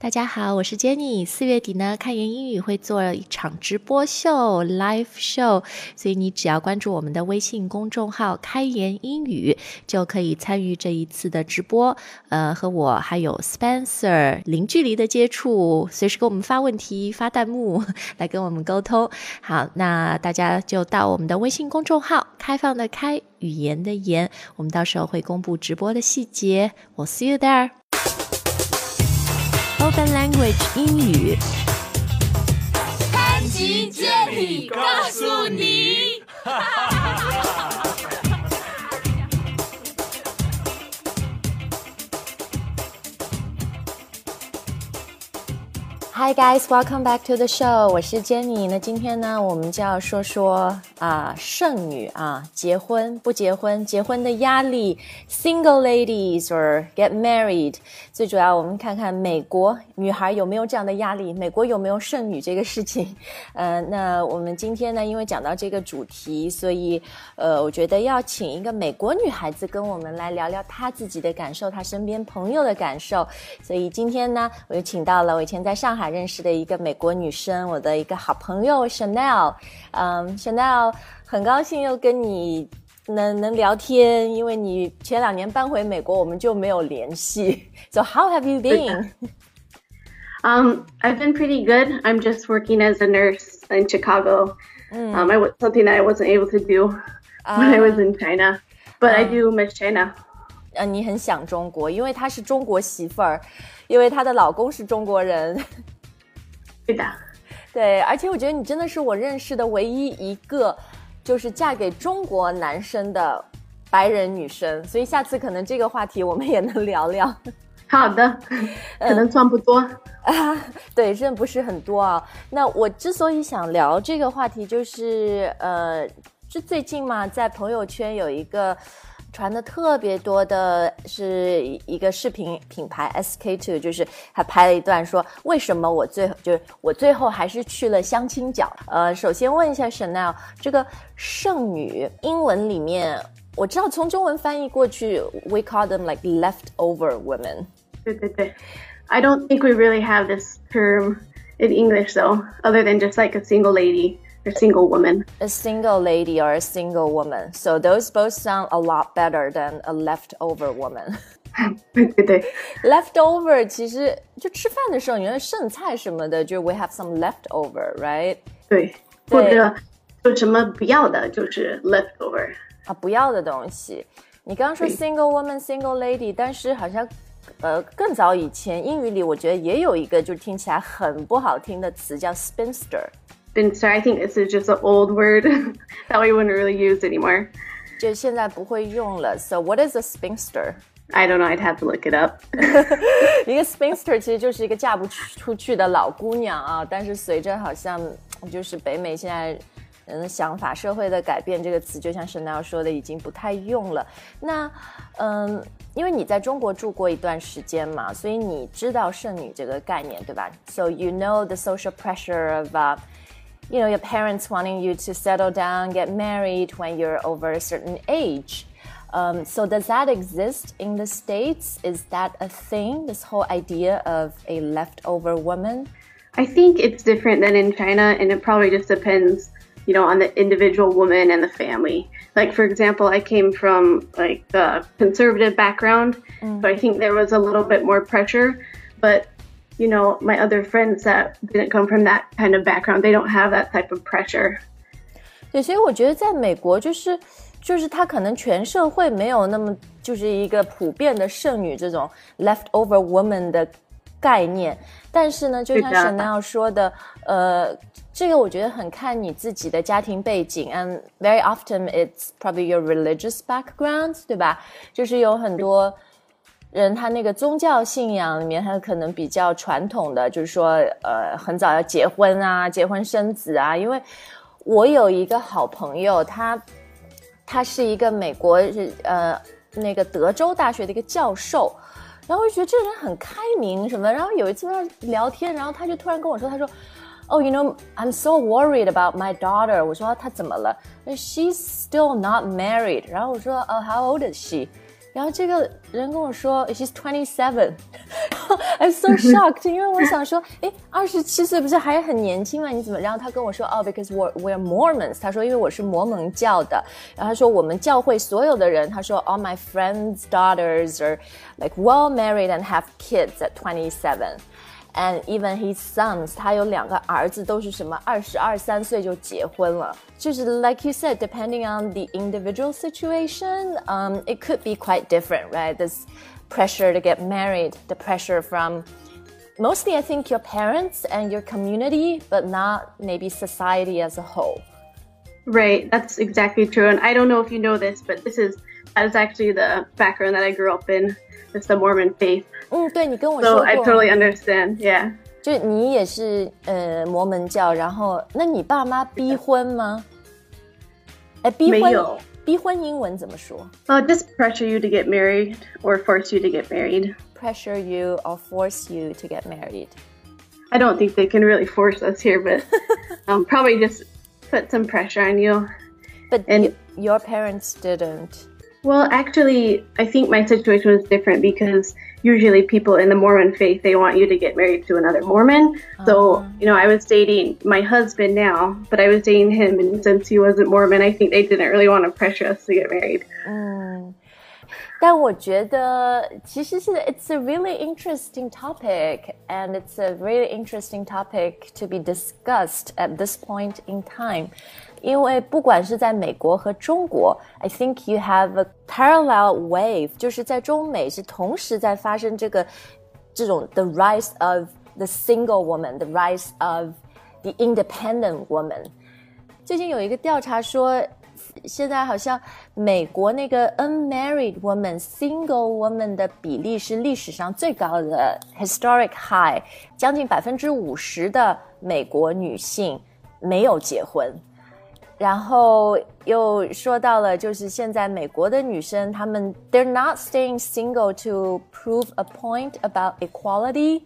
大家好，我是 Jenny。四月底呢，开言英语会做一场直播秀 （live show），所以你只要关注我们的微信公众号“开言英语”，就可以参与这一次的直播。呃，和我还有 Spencer 零距离的接触，随时给我们发问题、发弹幕 来跟我们沟通。好，那大家就到我们的微信公众号“开放的开语言的言”，我们到时候会公布直播的细节。我 see you there。Open Language 英语，潘吉接力告诉你。Hi guys, welcome back to the show。我是 Jenny。那今天呢，我们就要说说啊，剩女啊，结婚不结婚，结婚的压力，single ladies or get married。最主要，我们看看美国女孩有没有这样的压力，美国有没有剩女这个事情。呃，那我们今天呢，因为讲到这个主题，所以呃，我觉得要请一个美国女孩子跟我们来聊聊她自己的感受，她身边朋友的感受。所以今天呢，我就请到了我以前在上海。识的一个美国女生，我的一个好朋友 Chanel，嗯，Chanel 很高兴又跟你能能聊天，因为你前两年搬回美国，我们就没有联系。So how have you been? Um, I've been pretty good. I'm just working as a nurse in Chicago. Mm. Um, I was something that I wasn't able to do when I was in China, but I do miss China. 呃，你很想中国，因为她是中国媳妇儿，因为她的老公是中国人。对的，对，而且我觉得你真的是我认识的唯一一个，就是嫁给中国男生的白人女生，所以下次可能这个话题我们也能聊聊。好的，可能赚不多啊，对，真的不是很多啊。那我之所以想聊这个话题，就是呃，是最近嘛，在朋友圈有一个。传的特别多的是一个视频品牌 SK Two，就是他拍了一段说为什么我最后就是我最后还是去了相亲角。呃，首先问一下 Chanel，这个剩女英文里面我知道从中文翻译过去，we call them like leftover women。对对对，I don't think we really have this term in English though, other than just like a single lady a single woman. A single lady or a single woman. So those both sound a lot better than a leftover woman. 对对对，leftover 其实就吃饭的时候，你的剩菜什么的，就 we have some leftover，right？对，或者就什么不要的，就是 leftover 啊，不要的东西。你刚刚说 single woman、single lady，但是好像呃更早以前英语里，我觉得也有一个就听起来很不好听的词叫 spinster。 spinster. I think this is just an old word that we wouldn't really use anymore. 就现在不会用了。So what is a spinster? I don't know. I'd have to look it up. 一个 you know the social pressure of、uh, you know, your parents wanting you to settle down, get married when you're over a certain age. Um, so does that exist in the States? Is that a thing, this whole idea of a leftover woman? I think it's different than in China, and it probably just depends, you know, on the individual woman and the family. Like, for example, I came from like the conservative background, mm. so I think there was a little bit more pressure. But you know, my other friends that didn't come from that kind of background, they don't have that type of pressure. 对，所以我觉得在美国就是，就是他可能全社会没有那么就是一个普遍的剩女这种 leftover woman 的概念，但是呢，就像 Chanel 要说的，呃，这个我觉得很看你自己的家庭背景，and very often it's probably your religious background，对吧？就是有很多。人他那个宗教信仰里面，他可能比较传统的，就是说，呃，很早要结婚啊，结婚生子啊。因为我有一个好朋友，他他是一个美国呃那个德州大学的一个教授，然后我就觉得这个人很开明什么。然后有一次跟他聊天，然后他就突然跟我说，他说，Oh, you know, I'm so worried about my daughter。我说他怎么了？She's still not married。然后我说，哦，How old is she？然后这个人跟我说，she's twenty seven。I'm so shocked，因为我想说，哎，二十七岁不是还很年轻吗？你怎么？然后他跟我说，哦，because we we're Mormons。他说，因为我是摩门教的。然后他说，我们教会所有的人，他说，all my friends' daughters are like well married and have kids at twenty seven。 and even his sons，他有两个儿子都是什么二十二三岁就结婚了。就是 like you said, depending on the individual situation, um, it could be quite different, right? This pressure to get married, the pressure from mostly, I think, your parents and your community, but not maybe society as a whole. Right, that's exactly true. And I don't know if you know this, but this is that is actually the background that I grew up in. It's the Mormon faith. 嗯，对你跟我 So 说 I 过， totally understand. Yeah. 就你也是呃摩门教，然后那你爸妈逼婚吗？哎，逼婚没有，逼婚英文怎么说 Uh, just pressure you to get married or force you to get married. ？Pressure you or force you to get married？ I don't think they can really force us here, but um, probably just put some pressure on you. But And- y- your parents didn't. Well, actually, I think my situation was different because usually people in the Mormon faith they want you to get married to another Mormon. So, oh. you know, I was dating my husband now, but I was dating him and since he wasn't Mormon, I think they didn't really want to pressure us to get married. Mm. 但我觉得其实是 it's a really interesting topic and it's a really interesting topic to be discussed at this point in time. 因为不管是在美国和中国，I think you have a parallel wave，就是在中美是同时在发生这个这种 the rise of the single woman，the rise of the independent woman。最近有一个调查说， 现在好像美国那个 unmarried woman、single woman 的比例是历史上最高的 historic high，将近百分之五十的美国女性没有结婚。然后又说到了，就是现在美国的女生，她们 they're not staying single to prove a point about equality.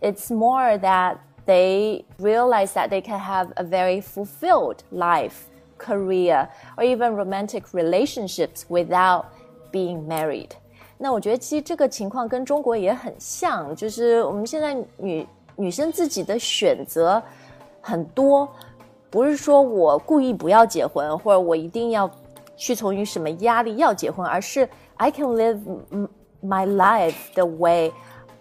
It's more that they realize that they can have a very fulfilled life, career, or even romantic relationships without being married. 那我觉得其实这个情况跟中国也很像，就是我们现在女女生自己的选择很多，不是说我故意不要结婚，或者我一定要屈从于什么压力要结婚，而是 I can live m- my life the way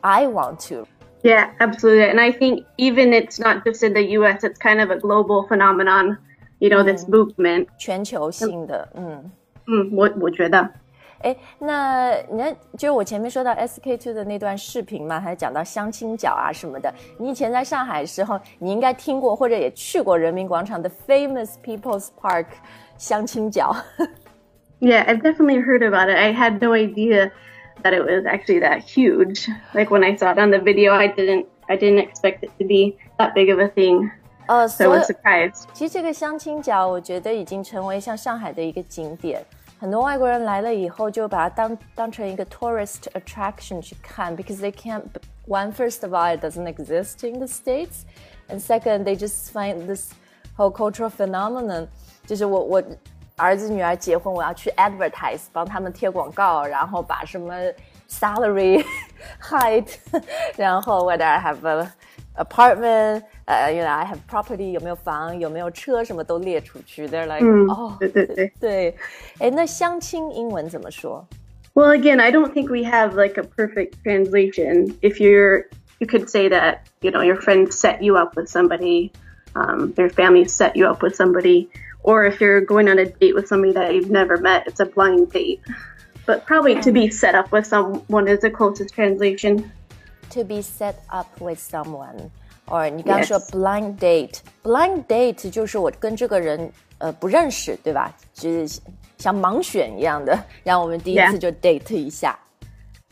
I want to. Yeah, absolutely. And I think even it's not just in the US, it's kind of a global phenomenon, you know, this movement. 全球性的，嗯。嗯，我我觉得。哎，那你看，就是我前面说到 SK two 的那段视频嘛，还讲到相亲角啊什么的。你以前在上海的时候，你应该听过或者也去过人民广场的 Famous People's Park 相亲角。 Yeah, I've definitely heard about it. I had no idea that it was actually that huge. Like when I saw it on the video, I didn't I didn't expect it to be that big of a thing. 呃，所 surprised. 其实这个相亲角，我觉得已经成为像上海的一个景点。很多外国人来了以后，就把它当当成一个 tourist attraction 去看，because they can't. One, first of all, it doesn't exist in the states, and second, they just find this whole cultural phenomenon. 就是我我儿子女儿结婚，我要去 advertise 帮他们贴广告，然后把什么 salary, height，然后 whether I have a apartment，呃、y o u know I have property 有没有房，有没有车，什么都列出去。They're like，、哦，对对对。对，哎，那相亲英文怎么说？ Well, again, I don't think we have like a perfect translation. If you're, you could say that, you know, your friends set you up with somebody, um, their family set you up with somebody, or if you're going on a date with somebody that you've never met, it's a blind date. But probably to be set up with someone is the closest translation. To be set up with someone，or 你刚刚说 Yes. blind date，blind date 就是我跟这个人呃不认识，对吧？就是像盲选一样的，然后我们第一 Yeah. 次就 date 一下。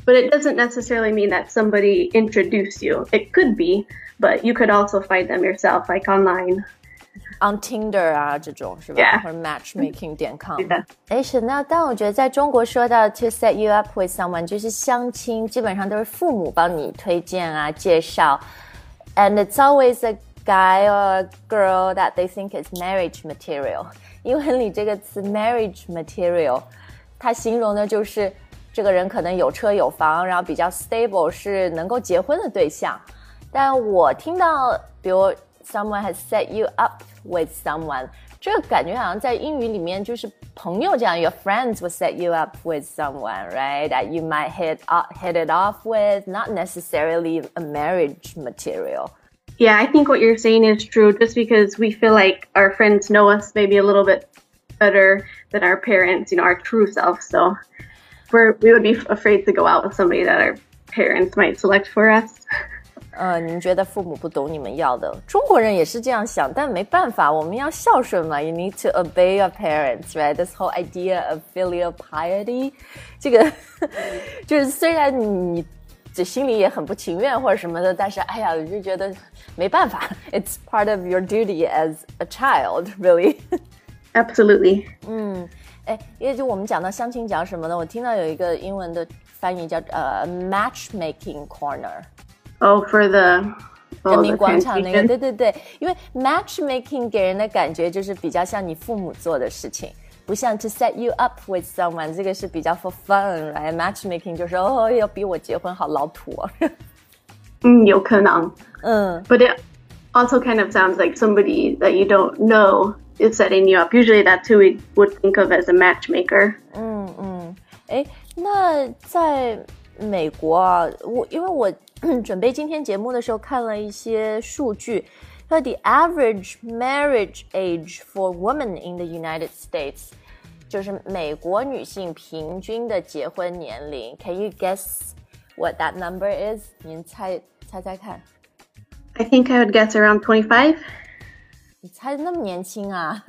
But it doesn't necessarily mean that somebody introduced you. It could be, but you could also find them yourself, like online. on Tinder 啊这种是吧 Yeah 或者 Matchmaking 点 com。是的哎，是那但我觉得在中国说到 to set you up with someone，就是相亲，基本上都是父母帮你推荐啊介绍，and it's always a guy or a girl that they think is marriage material。英文里这个词 marriage material，它形容的就是 这个人可能有车有房，然后比较 stable，是能够结婚的对象。但我听到，比如 someone has set you up with someone，这个感觉好像在英语里面就是朋友这样，your friends will set you up with someone, right? That you might hit uh, hit it off with, not necessarily a marriage material. Yeah, I think what you're saying is true. Just because we feel like our friends know us maybe a little bit better than our parents, you know, our true self. So we're we would be afraid to go out with somebody that our parents might select for us. 呃，你们觉得父母不懂你们要的，中国人也是这样想，但没办法，我们要孝顺嘛。You need to obey your parents, right? This whole idea of filial piety，这个就是虽然你这心里也很不情愿或者什么的，但是哎呀，我就觉得没办法，It's part of your duty as a child, really. Absolutely. 嗯，哎，因为就我们讲到相亲讲什么呢？我听到有一个英文的翻译叫呃 matchmaking corner。 Oh, for the 人民广场那个，对对对，因为 matchmaking 给人的感觉就是比较像你父母做的事情，不像 to set you up with someone，这个是比较 for fun，right？matchmaking 就是哦要逼我结婚，好老土哦。嗯，有可能。嗯，but it also kind of sounds like somebody that you don't know is setting you up. Usually that's who we would think of as a matchmaker. 嗯嗯，哎，那在 美国啊，我因为我准备今天节目的时候看了一些数据，说 the average marriage age for women in the United States，就是美国女性平均的结婚年龄。Can you guess what that number is？您猜猜猜看。I think I would guess around twenty-five。你猜的那么年轻啊？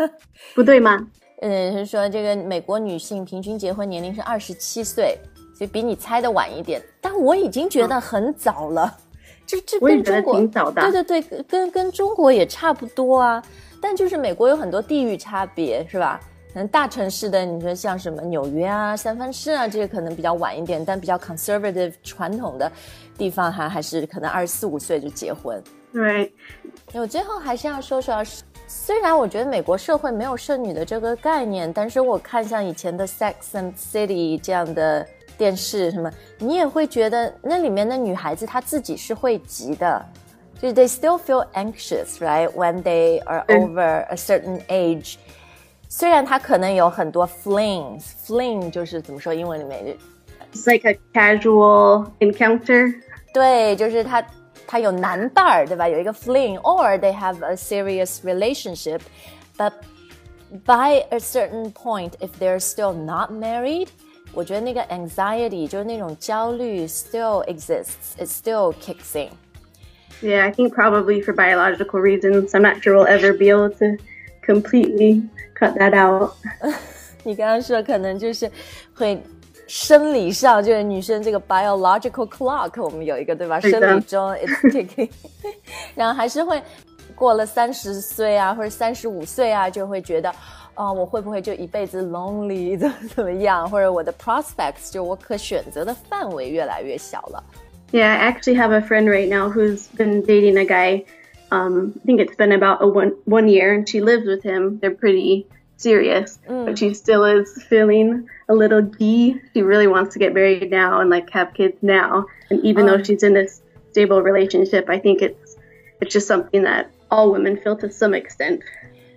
不对吗？嗯，是说这个美国女性平均结婚年龄是二十七岁。 所以比你猜的晚一点，但我已经觉得很早了。这这跟中国对对对，跟跟中国也差不多啊。但就是美国有很多地域差别，是吧？可能大城市的，你说像什么纽约啊、三藩市啊，这些可能比较晚一点。但比较 conservative 传统的地方，还还是可能二十四五岁就结婚。对。我最后还是要说说，虽然我觉得美国社会没有剩女的这个概念，但是我看像以前的 Sex and City 这样的。电视什么，你也会觉得那里面的女孩子她自己是会急的，就是 they still feel anxious, right? When they are over a certain age，虽然她可能有很多 flings，fling 就是怎么说英文里面，It's like a casual encounter。对，就是她她有男伴儿，对吧？有一个 fling，or they have a serious relationship，but by a certain point, if they're still not married。 我觉得那个 anxiety 就是那种焦虑 still exists. It still kicks in. Yeah, I think probably for biological reasons. I'm not sure we'll ever be able to completely cut that out. 你刚刚说可能就是会生理上，就是女生这个 biological clock，我们有一个对吧？生理钟 it's ticking，然后还是会过了三十岁啊，或者三十五岁啊，就会觉得。 啊、呃，我会不会就一辈子 lonely 怎么怎么样，或者我的 prospects 就我可选择的范围越来越小了。Yeah, I actually have a friend right now who's been dating a guy. Um, I think it's been about a one one year, and she lives with him. They're pretty serious, mm. but she still is feeling a little gee. She really wants to get married now and like have kids now. And even though oh. she's in this stable relationship, I think it's it's just something that all women feel to some extent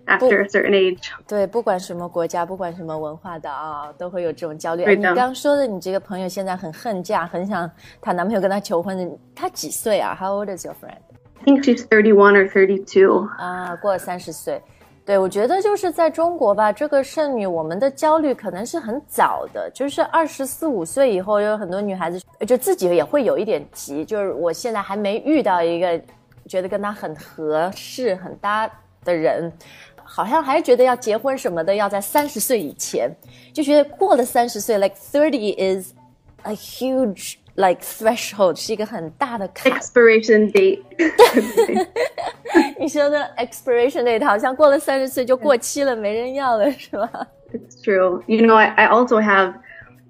After a certain age。对，不管什么国家，不管什么文化的啊，都会有这种焦虑。你刚说的，你这个朋友现在很恨嫁，很想她男朋友跟她求婚的。她几岁啊？How old is your friend? I think she's thirty-one or thirty-two. 啊，过了三十岁。对，我觉得就是在中国吧，这个剩女，我们的焦虑可能是很早的，就是二十四五岁以后，有很多女孩子就自己也会有一点急，就是我现在还没遇到一个觉得跟她很合适、很搭的人。好像还觉得要结婚什么的要在三十岁以前，就觉得过了三十岁，like thirty is a huge like threshold，是一个很大的坎。Expiration date。你说的 expiration date 好像过了三十岁就过期了，没人要了，是吧？It's true. You know, I, I also have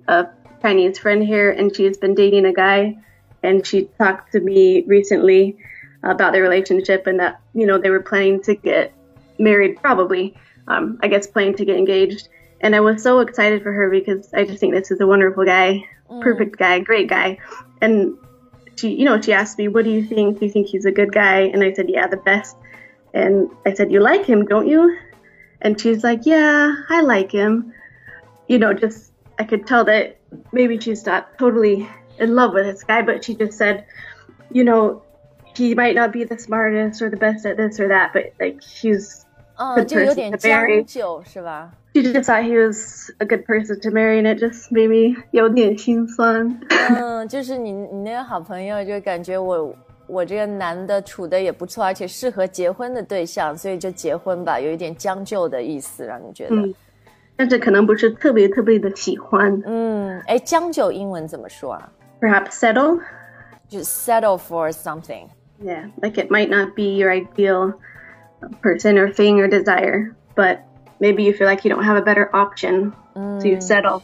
a Chinese friend here, and she's been dating a guy, and she talked to me recently about their relationship, and that you know they were planning to get married probably um, I guess planning to get engaged And I was so excited for her because I just think this is a wonderful guy, perfect guy, great guy. And she, you know, she asked me, "What do you think? Do you think he's a good guy?" And I said, "Yeah, the best." And I said, "You like him, don't you?" And she's like, "Yeah, I like him." You know, just I could tell that maybe she's not totally in love with this guy, but she just said, you know, he might not be the smartest or the best at this or that, but like he's 嗯就有点 to 将 marry. 就，是吧？she just thought he was a good person to marry, and it just made me 有点心酸。嗯，就是你你那个好朋友，就感觉我我这个男的处的也不错，而且适合结婚的对象，所以就结婚吧，有一点将就的意思，让你觉得，嗯但是可能不是特别特别的喜欢。嗯，哎，将就英文怎么说啊？Perhaps settle. 就是 settle for something。Yeah, like it might not be your ideal person or thing or desire, but maybe you feel like you don't have a better option, so you settle.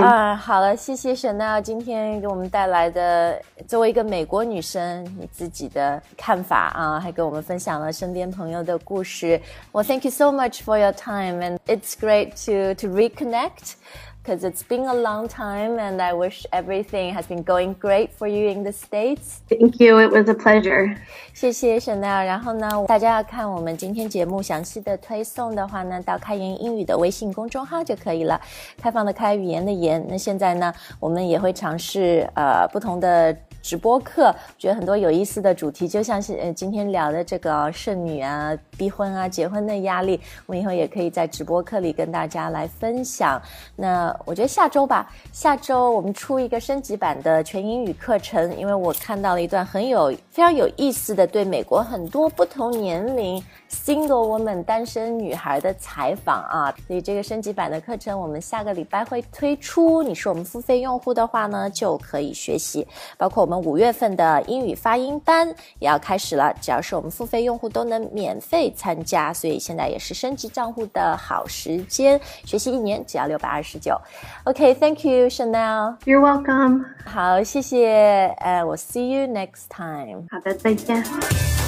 啊，好了，谢谢 Chanel 今天给我们带来的作为一个美国女生你自己的看法啊，还跟我们分享了身边朋友的故事。Well, thank you so much for your time, and it's great to to reconnect. Because it's been a long time, and I wish everything has been going great for you in the States. Thank you. It was a pleasure. 谢谢 Chanel。然后呢，大家要看我们今天节目详细的推送的话呢，到开言英语的微信公众号就可以了。开放的开，语言的言。那现在呢，我们也会尝试呃不同的。 直播课，觉得很多有意思的主题，就像是呃今天聊的这个剩女啊、逼婚啊、结婚的压力，我们以后也可以在直播课里跟大家来分享。那我觉得下周吧，下周我们出一个升级版的全英语课程，因为我看到了一段很有非常有意思的对美国很多不同年龄 single woman 单身女孩的采访啊，所以这个升级版的课程我们下个礼拜会推出。你是我们付费用户的话呢，就可以学习，包括我们五月份的英语发音班也要开始了，只要是我们付费用户都能免费参加，所以现在也是升级账户的好时间，学习一年只要六百二十九。OK，Thank、you Chanel，You're welcome. 好，谢谢，呃，我 see you next time。好的，再见。